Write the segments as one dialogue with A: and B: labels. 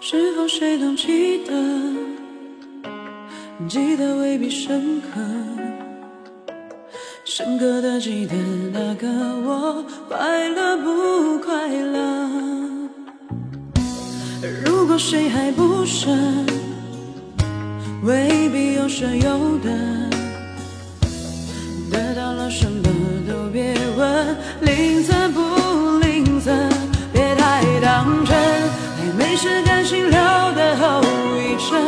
A: 是否谁都记得？记得未必深刻，深刻的记得那个我快乐不快乐？如果谁还不舍，未必有舍有得，得到了什么都别问，吝啬不吝啬，别太当真。暧昧是感情留的后遗症，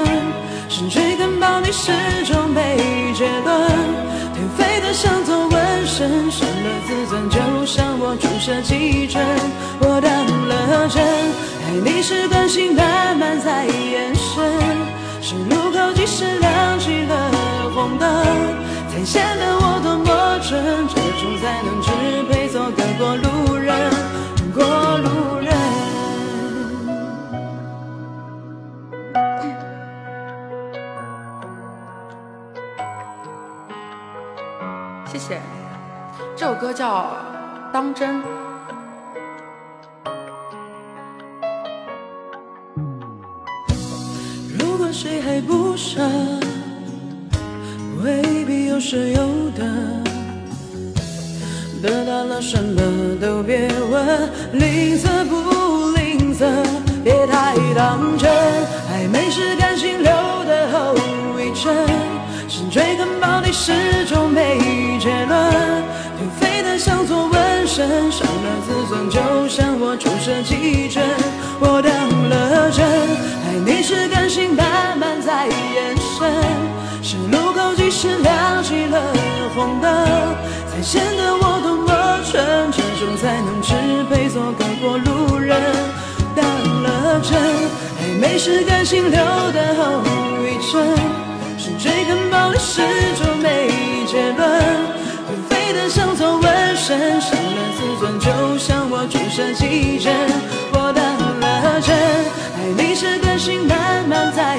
A: 是追跟抱你始终没结论，颓废的像座纹身，伤了自尊，就像我注射几针，我当了真。爱你是关心慢慢在延伸，是路口即时亮起了红灯，才显得我多么真，这种才能只配做个过路人，过路人。
B: 谢谢。这首歌叫《当真》。
A: 如果谁还不舍，未必有舍有得。得到了什么都别问，吝啬不吝啬，别太当真。暧昧是感情留的后遗症，深追跟抱你始终没结论，是路口即时亮起了红灯，才显得我多么纯，这种才能只配做个过路人。当了真，暧昧是感性留的后遗症，是追根刨底始终没结论，颓废的像座纹身，伤了自尊，就像我注射几针，我当了真。爱你是感性慢慢在